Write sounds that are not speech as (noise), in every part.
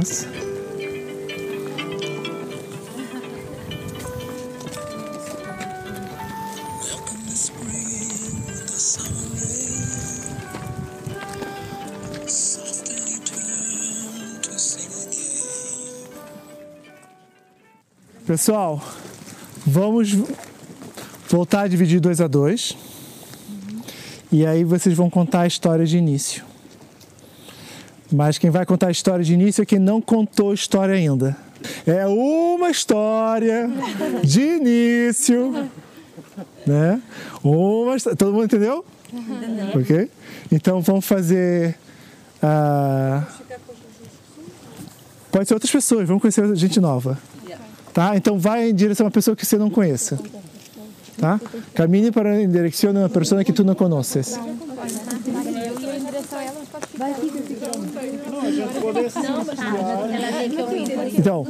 Posso? Pessoal, vamos voltar a dividir dois a dois. E aí vocês vão contar a história de início. Mas quem vai contar a história de início é quem não contou a história ainda. É uma história de início. Né? Uma, todo mundo entendeu? Ok? Então vamos fazer. Uh, pode ser outras pessoas, vamos conhecer gente nova. Tá? Então vai em direção a uma pessoa que você não conheça. Tá? Caminhe para em direção a uma pessoa que tu não conheces. Então,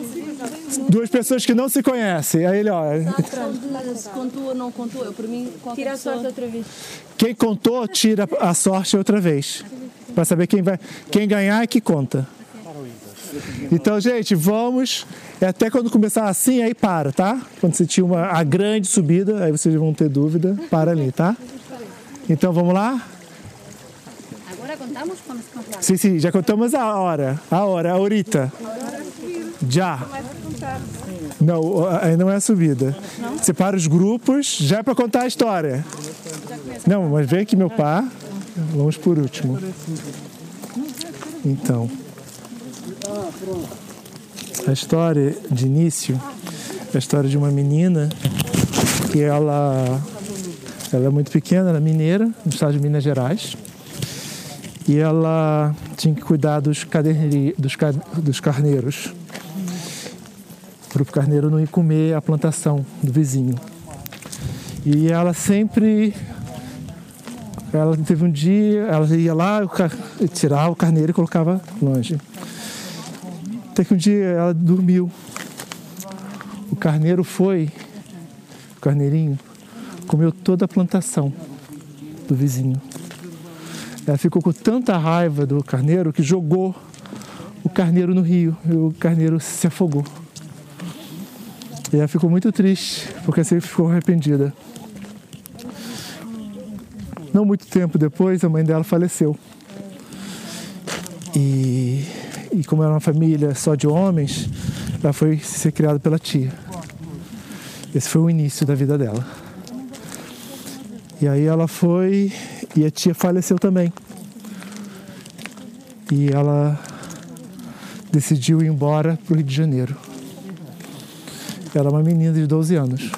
duas pessoas que não se conhecem. Aí ele, ó. Se contou ou não contou, eu para mim Tira a sorte outra vez. Quem contou, tira a sorte outra vez. Para saber quem vai. Quem ganhar é que conta. Então, gente, vamos. É até quando começar assim, aí para, tá? Quando você tinha uma, a grande subida, aí vocês vão ter dúvida, para ali, tá? Então vamos lá? Agora contamos quando se comprar. Sim, sim, já contamos a hora. A hora, a horita. Já. Não, ainda não é a subida. Separa os grupos, já é para contar a história. Não, mas vem aqui meu pai. Vamos por último. Então. A história de início é a história de uma menina que ela, ela é muito pequena, ela é mineira, no estado de Minas Gerais. E ela tinha que cuidar dos, dos, dos carneiros, para o carneiro não ir comer a plantação do vizinho. E ela sempre ela teve um dia, ela ia lá, tirava o carneiro e colocava longe. Até que um dia ela dormiu. O carneiro foi, o carneirinho, comeu toda a plantação do vizinho. Ela ficou com tanta raiva do carneiro que jogou o carneiro no rio e o carneiro se afogou. E ela ficou muito triste, porque assim ficou arrependida. Não muito tempo depois, a mãe dela faleceu. E e como era uma família só de homens, ela foi ser criada pela tia. Esse foi o início da vida dela. E aí ela foi e a tia faleceu também. E ela decidiu ir embora para o Rio de Janeiro. Ela é uma menina de 12 anos.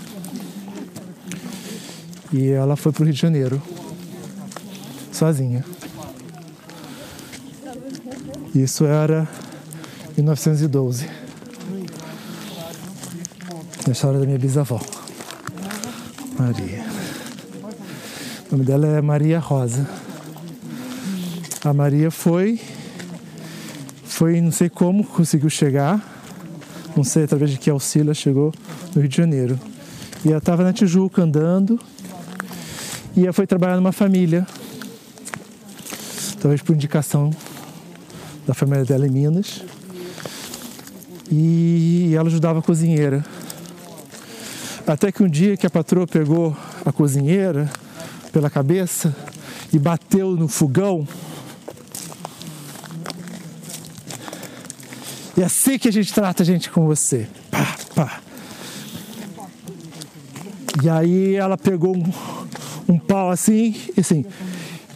E ela foi para o Rio de Janeiro, sozinha. Isso era 1912. A história da minha bisavó, Maria. O nome dela é Maria Rosa. A Maria foi, foi não sei como conseguiu chegar, não sei através de que auxílio ela chegou no Rio de Janeiro. E ela estava na Tijuca andando e ela foi trabalhar numa família, talvez por indicação da família dela em Minas. E ela ajudava a cozinheira. Até que um dia que a patroa pegou a cozinheira pela cabeça e bateu no fogão. É assim que a gente trata a gente com você. Pá, pá. E aí ela pegou um, um pau assim, e assim,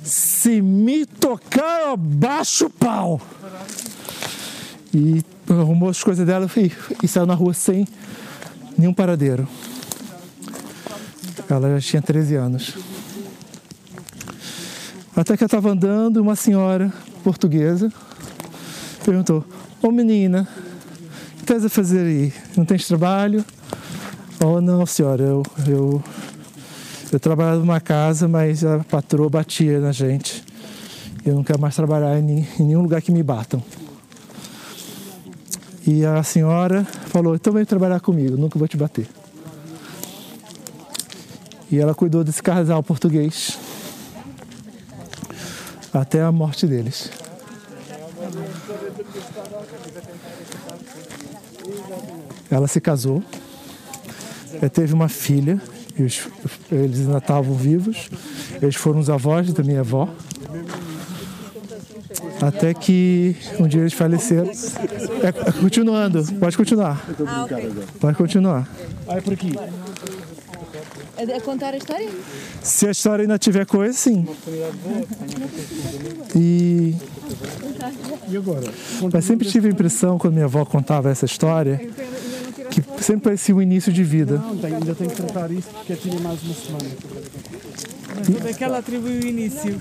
se me tocar, eu baixo o pau. E arrumou as coisas dela e, e saiu na rua sem nenhum paradeiro. Ela já tinha 13 anos. Até que eu estava andando, uma senhora portuguesa perguntou: Ô menina, o que estás a fazer aí? Não tens trabalho? Oh, não, senhora, eu, eu, eu trabalhava numa casa, mas a patroa batia na gente. Eu não quero mais trabalhar em, em nenhum lugar que me batam. E a senhora falou: então vem trabalhar comigo, nunca vou te bater. E ela cuidou desse casal português até a morte deles. Ela se casou, ela teve uma filha, e os, eles ainda estavam vivos, eles foram os avós da minha avó. Até que um dia eles faleceram. É, continuando, pode continuar. Pode continuar. É por aqui. A, a contar a história? Se a história ainda tiver coisa, sim. E E agora? mas sempre tive a impressão, quando minha avó contava essa história, que sempre parecia o início de vida. Não, tenho- ainda tenho que tratar isso porque é tinha mais uma semana. Onde é que ela atribui o início?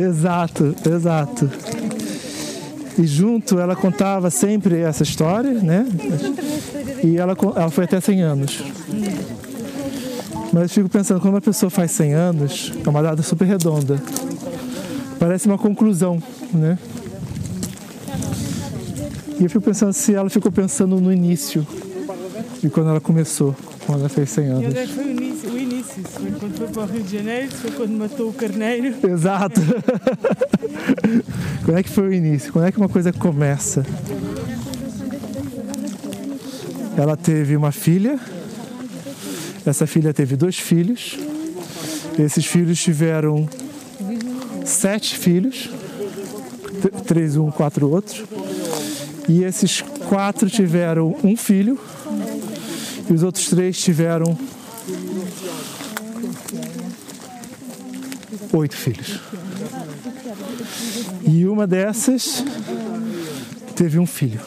Exato, exato. E junto ela contava sempre essa história, né? E ela, ela foi até 100 anos. Mas eu fico pensando, quando uma pessoa faz 100 anos, é uma data super redonda. Parece uma conclusão, né? E eu fico pensando se ela ficou pensando no início de quando ela começou, quando ela fez 100 E anos. onde é foi o início? O início? Foi quando foi para o Rio de Janeiro, foi quando matou o carneiro. Exato. Quando é que foi o início? Quando é que uma coisa começa? Ela teve uma filha. Essa filha teve dois filhos. Esses filhos tiveram sete filhos. Três um, quatro outros. E esses quatro tiveram um filho. E os outros três tiveram oito filhos. E uma dessas teve um filho.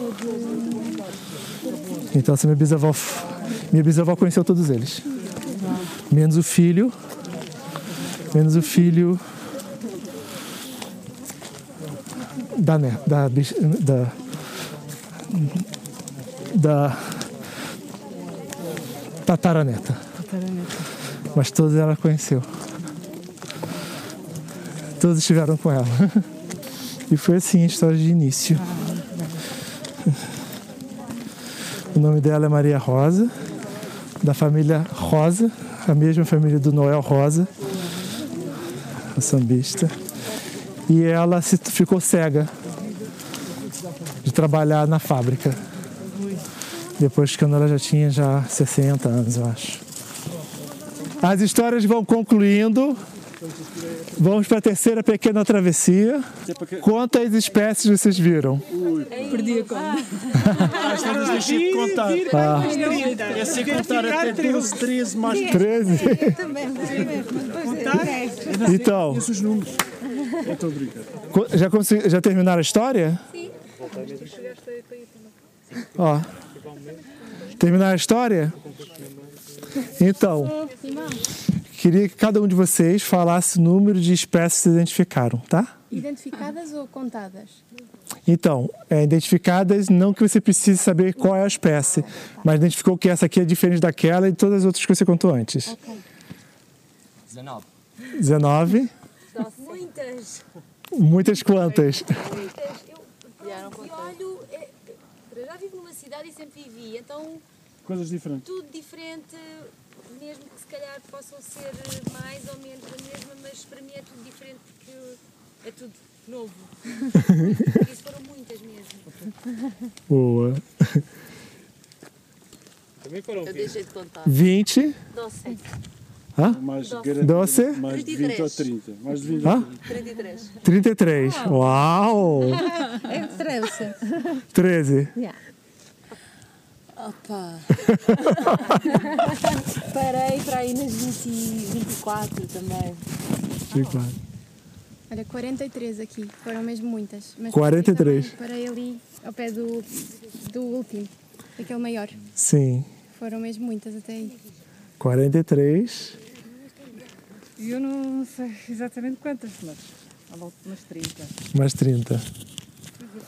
Então essa minha bisavó, minha bisavó conheceu todos eles. Menos o filho, menos o filho da da da da tataraneta. Mas todos ela conheceu. Todos estiveram com ela. E foi assim a história de início. O nome dela é Maria Rosa, da família Rosa, a mesma família do Noel Rosa, o sambista. E ela ficou cega de trabalhar na fábrica. Depois que ela já tinha já 60 anos, eu acho. As histórias vão concluindo. Vamos para a terceira pequena travessia. Quantas espécies vocês viram? Perdi a conta. Às vezes deixei de contar. Ah, É sem contar até 12, 13, mais 13? Então, os números. Eu brincar. co- já, consegui- já terminaram a história? Sim. Ó. Terminaram a história? Então, queria que cada um de vocês falasse o número de espécies que identificaram, tá? Identificadas ou contadas? Então, é, identificadas, não que você precise saber qual é a espécie, mas identificou que essa aqui é diferente daquela e todas as outras que você contou antes. 19. 19. Muitas. Muitas quantas? Muitas. Eu, pronto, e olho, é, eu já vivo numa cidade e sempre vivi, então Coisas diferentes. tudo diferente, mesmo que se calhar possam ser mais ou menos a mesma, mas para mim é tudo diferente porque é tudo novo. Por isso foram muitas mesmo. Boa. Eu deixei de contar. 20. Doce. Mais, Doze. garantido, Doze. mais de 20 ou 30. Mais de 20 Hã? ou 30. 33. 33. Uau! É trouxe. 13. Opa! (laughs) Parei para aí nas 20, 24 também. 24. Olha, 43 aqui. Foram mesmo muitas. Mas 43. Parei, ali ao pé do, do último, daquele maior. Sim. Foram mesmo muitas até aí. 43. E eu não sei exatamente quantas, mas à volta de umas 30. Mais 30.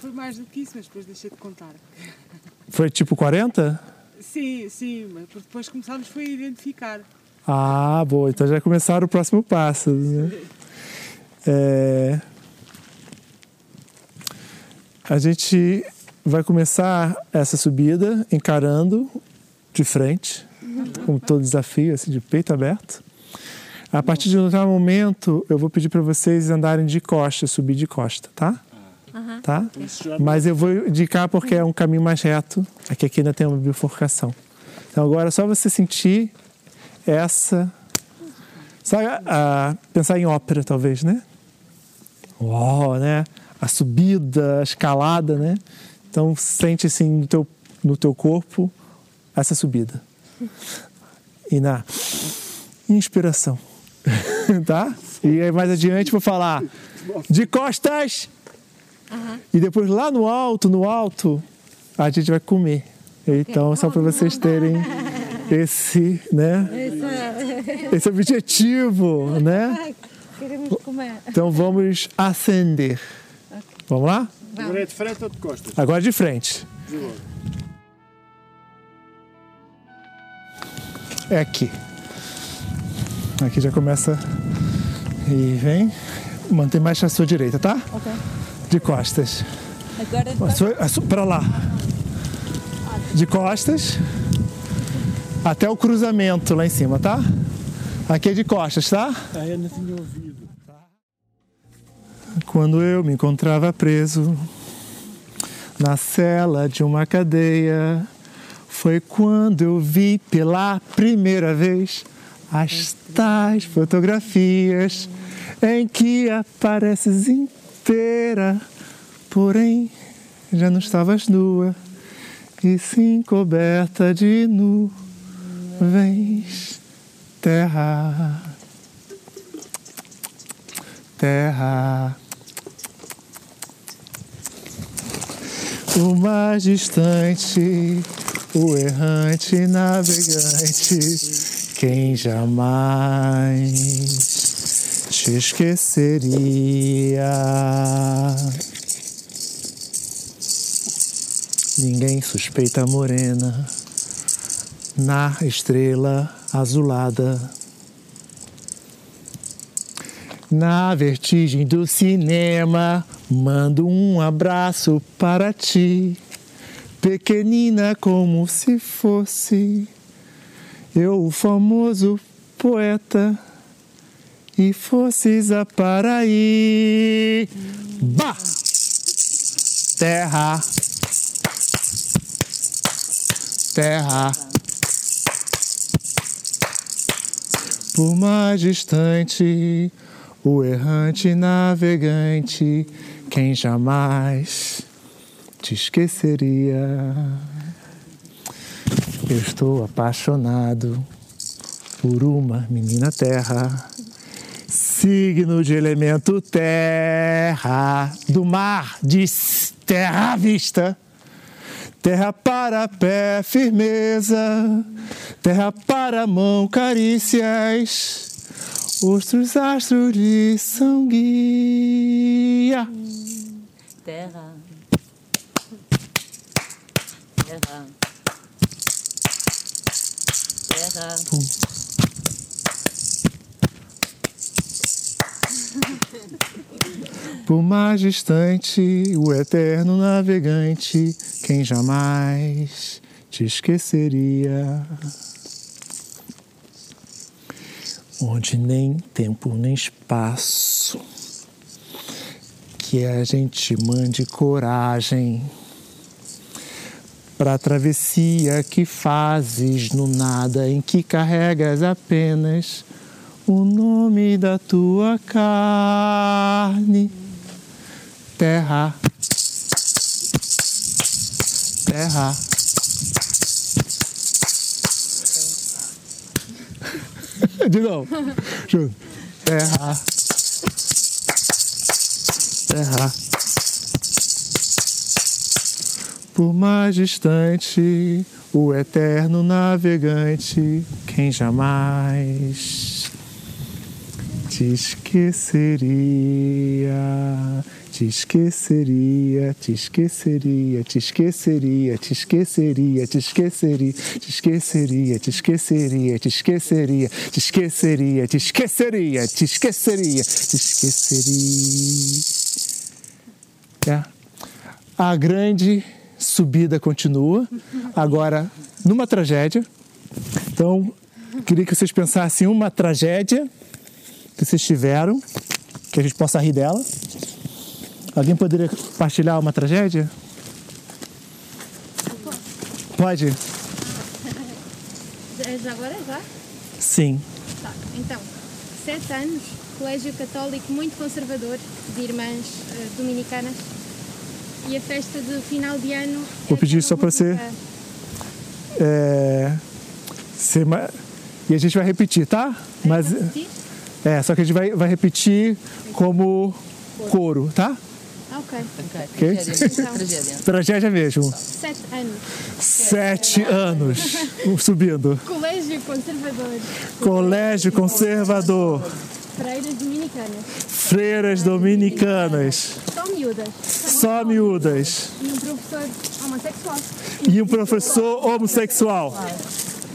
Foi mais do que isso, mas depois deixei de contar. (laughs) Foi tipo 40? Sim, sim, mas depois começámos foi a identificar. Ah, boa. Então já começaram o próximo passo. Né? É... A gente vai começar essa subida encarando de frente, como todo desafio, assim, de peito aberto. A partir de um determinado momento, eu vou pedir para vocês andarem de costa, subir de costa, tá? Tá? Mas eu vou indicar porque é um caminho mais reto. Aqui, aqui ainda tem uma bifurcação. Então agora é só você sentir essa. Sabe, a, pensar em ópera, talvez, né? Uau, né? A subida, a escalada, né? Então sente assim no teu, no teu corpo essa subida. E na inspiração. (laughs) tá? E aí mais adiante vou falar de costas. E depois lá no alto, no alto, a gente vai comer. Então, só para vocês terem esse, né? Esse objetivo, né? Queremos comer. Então vamos acender. Vamos lá? Agora é de frente ou de costas? Agora de frente. É aqui. Aqui já começa. E vem. Mantém mais a sua direita, tá? Ok. De costas. Agora A sua, a sua, pra lá. De costas. Até o cruzamento lá em cima, tá? Aqui é de costas, tá? Ah, eu não tinha ouvido. Quando eu me encontrava preso na cela de uma cadeia, foi quando eu vi pela primeira vez as tais fotografias em que apareces inteira, porém já não estavas nua e sim coberta de nuvens, terra, terra. O mais distante, o errante navegante, quem jamais te esqueceria. Ninguém suspeita a morena na estrela azulada. Na vertigem do cinema, mando um abraço para ti, pequenina como se fosse eu o famoso poeta e fosses a Paraí. Bah! Terra, terra. Por mais distante, o errante navegante, quem jamais te esqueceria. Eu estou apaixonado por uma menina terra, signo de elemento terra, do mar de terra à vista. Terra para pé, firmeza. Terra para mão, carícias. Ostros, astros de São Guia. terra. Terra. Terra. Por mais distante, o eterno navegante, quem jamais te esqueceria. Onde nem tempo nem espaço, que a gente mande coragem para a travessia que fazes no nada, em que carregas apenas o nome da tua carne, terra, terra. (laughs) De novo, junto. Terra, terra. Por mais distante, o eterno navegante, quem jamais te esqueceria, te esqueceria, te esqueceria, te esqueceria, te esqueceria, te esqueceria, te esqueceria, te esqueceria, te esqueceria, te esqueceria, te esqueceria, te esqueceria, te esqueceria. É. A grande subida continua, agora numa tragédia. Então, queria que vocês pensassem em uma tragédia que vocês tiveram, que a gente possa rir dela. Alguém poderia partilhar uma tragédia? Pode? Já- Já agora, já? Sim. Tá. Então, sete anos, colégio católico muito conservador, de irmãs eh, dominicanas. E a festa de final de ano. Vou é pedir só para você- É, ser ma- E a gente vai repetir, tá? Mas Repetir? É, só que a gente vai, vai repetir como coro, tá? Ah, ok. Ok? Então, Tragédia mesmo. sete anos, Sete anos subindo. colégio conservador, Colégio Conservador. freiras dominicanas, Freiras Dominicanas. só miúdas. Só miúdas. E um professor homossexual. E um professor homossexual.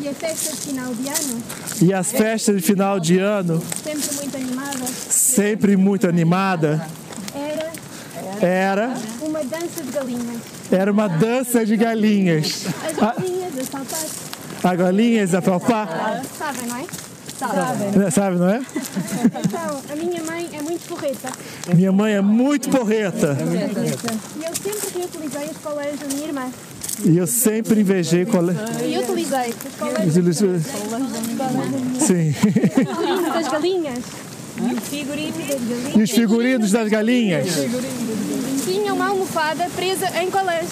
E a festa de final de ano, E as festas de final de ano, sempre muito animada, sempre muito animada, era era, uma dança de galinhas. era uma dança de galinhas. As galinhas a saltar. A galinhas a palpar. Sabem, não é? Sabe, não é? Então, a minha mãe é muito porreta. Minha mãe é muito porreta. E eu sempre reutilizei as coleiras da minha irmã. E eu sempre invejei cole... E utilizei as coleiras Sim. das galinhas. E os figurinos das galinhas. Tinha uma almofada presa em colãs.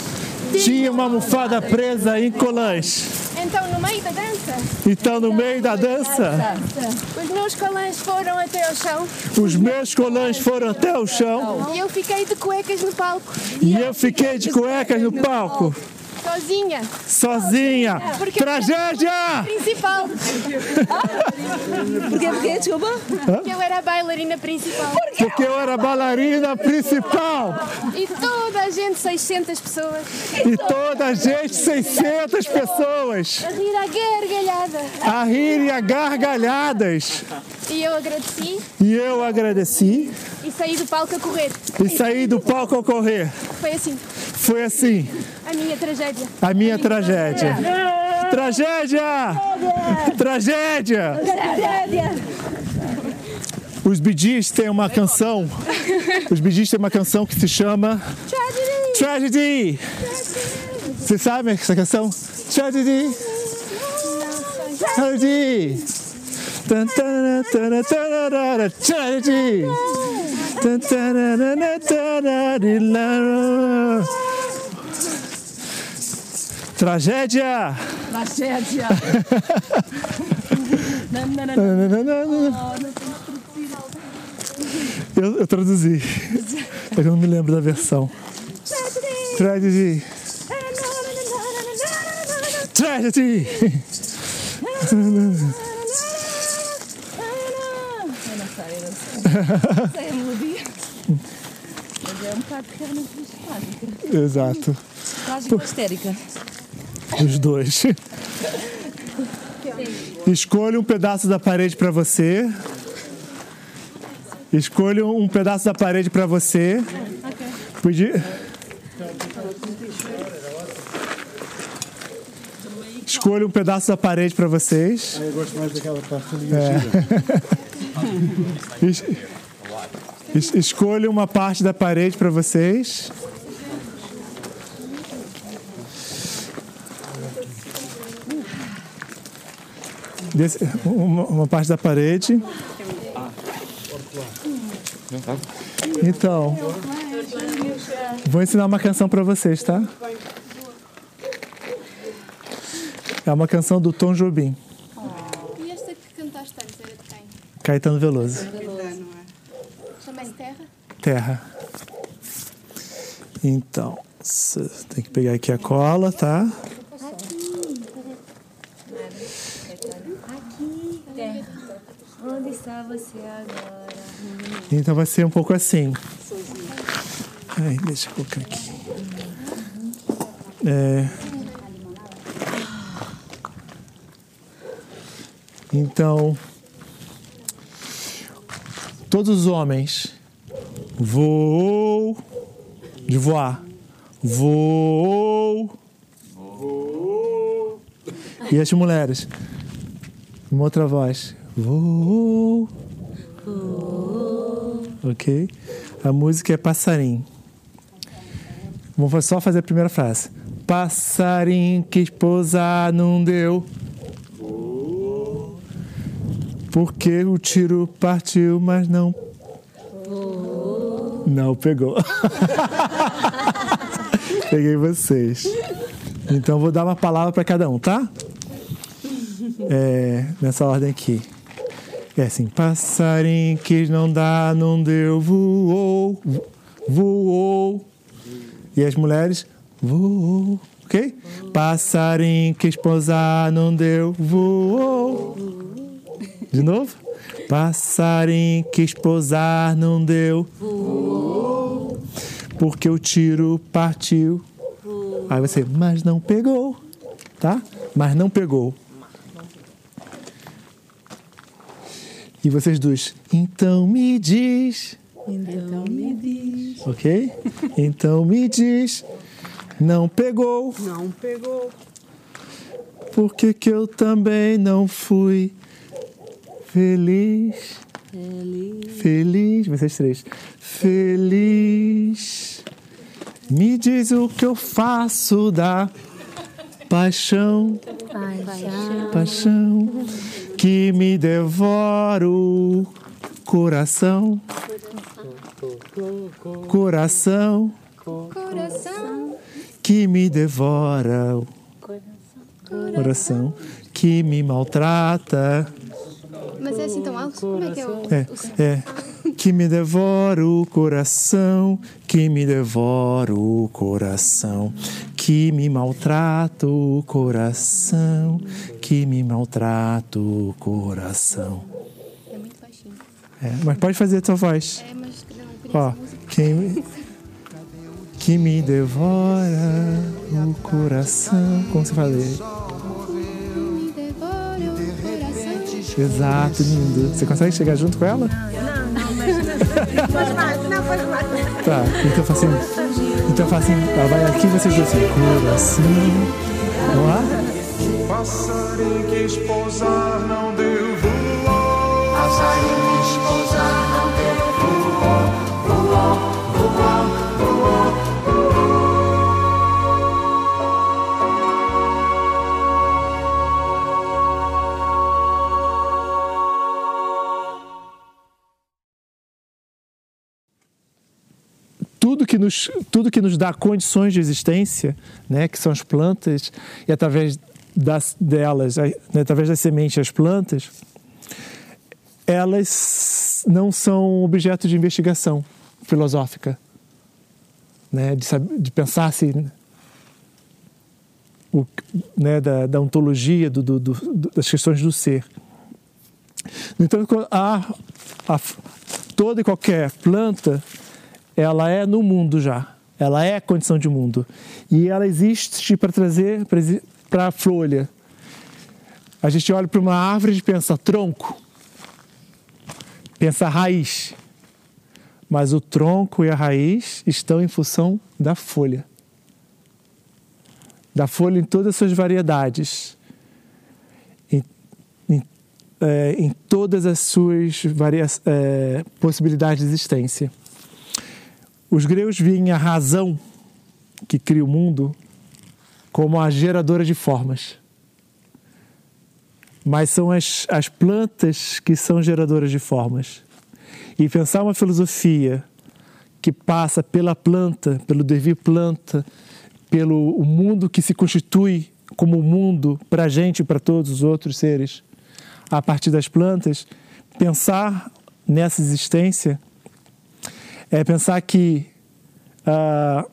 Tinha uma almofada presa em colãs. Então, no meio da dança, Então, no meio da dança, os meus colãs foram até ao chão os meus colãs foram até o chão e eu fiquei de cuecas no palco, e eu fiquei de cuecas no palco, sozinha. sozinha. Tragédia! Principal, (laughs) Porquê? Porquê? Desculpa. que eu era a bailarina principal. Porque eu era a bailarina principal. E toda a gente, 600 pessoas, E toda a gente, 600 pessoas, a rir à gargalhada. a rirem a gargalhadas. E eu agradeci E eu agradeci e saí do palco a correr. e saí do palco ao correr. Foi assim, Foi assim a minha tragédia. a minha tragédia. Tragédia! Tragédia! Os Bidis têm uma canção. Os Bidis têm uma canção que se chama Tragedy. Vocês sabem essa canção? Tragedy. Tragedy. Tragedy. Tan, Tragédia! Tragédia. Eu, eu traduzi. (laughs) Eu não me lembro da versão. Tragedy. Tragedy. Sei a melodia. Mas é um bocado realmente trágica. Exato. Trágica ou histérica? Os dois. Escolha um pedaço da parede para você. Escolha um pedaço da parede para você. Podia... Escolha um pedaço da parede para vocês. Eu gosto mais daquela parte ali. (laughs) Es- es- Escolha uma parte da parede para vocês. Desse- uma, uma parte da parede. Então, vou ensinar uma canção para vocês, tá? É uma canção do Tom Jobim, E esta que cantaste antes era de quem? Caetano Veloso. Chama-se Terra? Terra. Então, tem que pegar aqui a cola, tá? Onde está você agora? Então vai ser um pouco assim. Ai, deixa eu colocar aqui. É. Então, todos os homens voou de voar, voou, e as mulheres, uma outra voz, voou. Ok? A música é passarim. Vamos só fazer a primeira frase. Passarinho quis pousar, não deu. Porque o tiro partiu, mas não. Não pegou. (laughs) Peguei vocês. Então vou dar uma palavra para cada um, tá? É, nessa ordem aqui. É assim, passarinho quis não dá, não deu, voou, voou. E as mulheres, voou, ok? Passarinho quis pousar, não deu, voou. De novo? Passarinho quis pousar, não deu, voou. Porque o tiro partiu. Aí você, mas não pegou, tá? Mas não pegou. E vocês dois, então me diz. Então me diz. Ok? Então me diz. Não pegou. Não pegou. Por que, que eu também não fui feliz? Feliz. Feliz. Vocês três. Feliz. Me diz o que eu faço da paixão. Paixão. Paixão que me devora o coração. Coração Coração, que me devora o coração que me maltrata. Mas é assim tão alto? Como é que é o. É, é. Que me devora o coração, que me devora o coração, que me maltrata o coração, que me maltrata o coração. É muito baixinho. É, mas pode fazer a tua voz. É, mas não Ó, quem que me devora o coração, como você fala? Exato, lindo. Você consegue chegar junto com ela? Faz mais, não faz mais. Tá, então faça assim. Então faça assim. Ela vai aqui e vocês dois assim. Coração. Vamos lá? Passarinho quis pousar, não deu voou. Nos, tudo que nos dá condições de existência, né, que são as plantas, e através das, delas, né, através das sementes, as plantas, elas não são objeto de investigação filosófica, né, de, de pensar se o, né, da, da ontologia, do, do- do- das questões do ser. A, toda e qualquer planta, ela é no mundo já. Ela é condição de mundo. E ela existe para trazer para a folha. A gente olha para uma árvore e pensa tronco, pensa raiz. Mas o tronco e a raiz estão em função da folha. Da folha em todas as suas variedades. Em, em, é, em todas as suas é, possibilidades de existência. Os gregos veem a razão que cria o mundo como a geradora de formas. Mas são as, as plantas que são geradoras de formas. E pensar uma filosofia que passa pela planta, pelo devir planta, pelo o mundo que se constitui como mundo para a gente e para todos os outros seres, a partir das plantas, pensar nessa existência é pensar que, ah,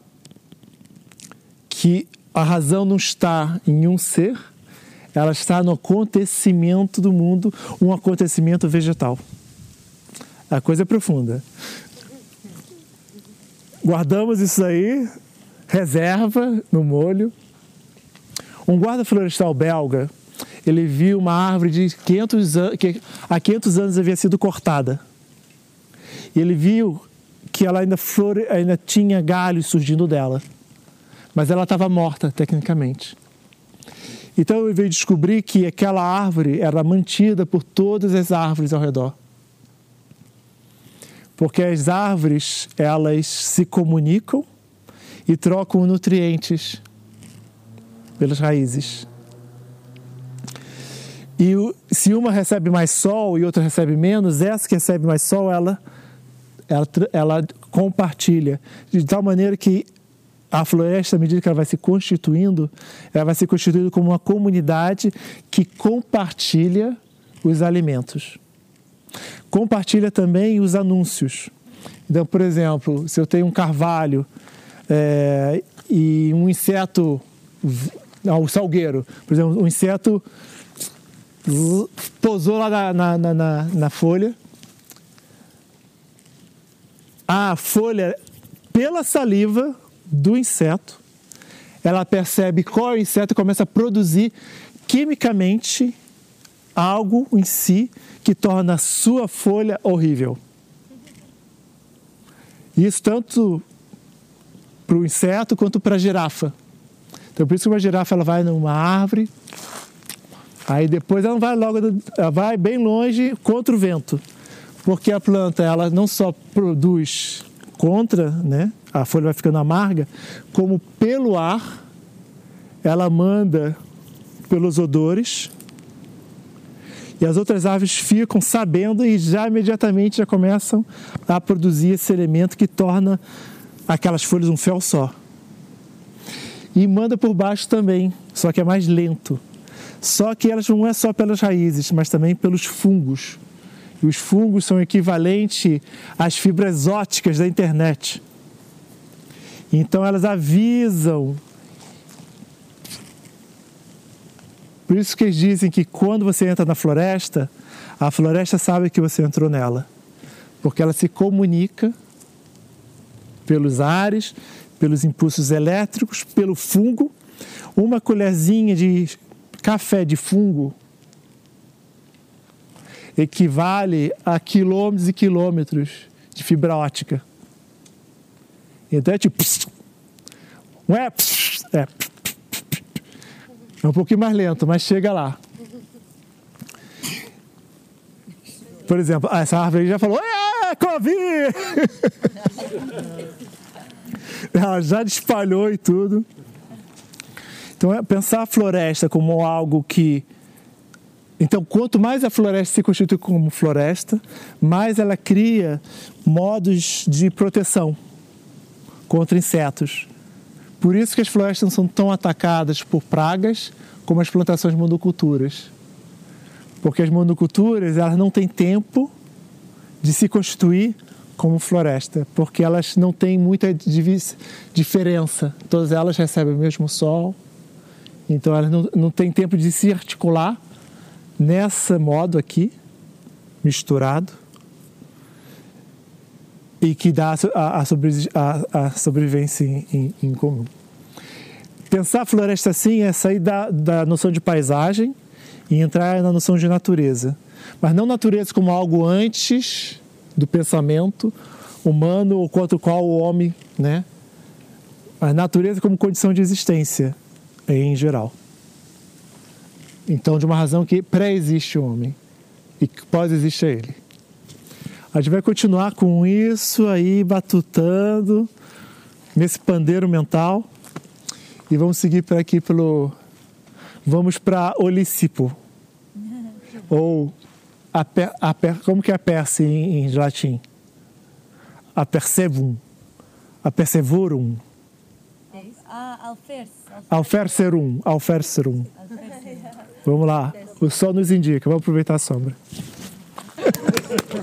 que a razão não está em um ser, ela está no acontecimento do mundo, um acontecimento vegetal. A coisa é profunda. Guardamos isso aí, reserva no molho. Um guarda florestal belga, ele viu uma árvore de 500 anos, que há 500 anos havia sido cortada. E ele viu que ela ainda, flore, ainda tinha galhos surgindo dela, mas ela estava morta tecnicamente. Então ele veio descobrir que aquela árvore era mantida por todas as árvores ao redor. Porque as árvores, elas se comunicam e trocam nutrientes pelas raízes. E se uma recebe mais sol e outra recebe menos, essa que recebe mais sol, ela, ela, ela compartilha. De tal maneira que a floresta, à medida que ela vai se constituindo, ela vai se constituindo como uma comunidade que compartilha os alimentos. Compartilha também os anúncios. Então, por exemplo, se eu tenho um carvalho é, e um inseto, o salgueiro, por exemplo, um inseto pousou lá na, na- na- na folha. A folha, pela saliva do inseto, ela percebe qual é o inseto e começa a produzir quimicamente algo em si que torna a sua folha horrível. Isso tanto para o inseto quanto para a girafa. Então, por isso que uma girafa ela vai numa árvore, aí depois ela vai logo, ela vai bem longe contra o vento, porque a planta ela não só produz contra, né, a folha vai ficando amarga, como pelo ar ela manda pelos odores e as outras aves ficam sabendo e já imediatamente já começam a produzir esse elemento que torna aquelas folhas um fel só. E manda por baixo também, só que é mais lento. Só que elas não é só pelas raízes, mas também pelos fungos. Os fungos são equivalentes às fibras óticas da internet. Então elas avisam. Por isso que eles dizem que quando você entra na floresta, a floresta sabe que você entrou nela. Porque ela se comunica pelos ares, pelos impulsos elétricos, pelo fungo. Uma colherzinha de café de fungo equivale a quilômetros e quilômetros de fibra ótica. Então é tipo. Não é? É. É um pouquinho mais lento, mas chega lá. Por exemplo, essa árvore já falou: É, Covid! (laughs) Ela já espalhou e tudo. Então, é pensar a floresta como algo que. Então, quanto mais a floresta se constitui como floresta, mais ela cria modos de proteção contra insetos. Por isso que as florestas não são tão atacadas por pragas como as plantações monoculturas. Porque as monoculturas elas não têm tempo de se constituir como floresta, porque elas não têm muita diferença. Todas elas recebem o mesmo sol, então elas não, não têm tempo de se articular nessa modo aqui, misturado, e que dá a, a, sobrevi- a- a sobrevivência em, em- em comum. Pensar a floresta assim é sair da, da noção de paisagem e entrar na noção de natureza. Mas não natureza como algo antes do pensamento humano ou contra o qual o homem, né? A natureza como condição de existência em geral. Então, de uma razão que pré-existe o homem e que pós-existe a ele. A gente vai continuar com isso aí, batutando nesse pandeiro mental. E vamos seguir por aqui pelo. Vamos para Olicipo. (laughs) Ou como que é a perse em, em latim? A persevum. A persevorum. Vamos lá. O sol nos indica. Vamos aproveitar a sombra. (laughs)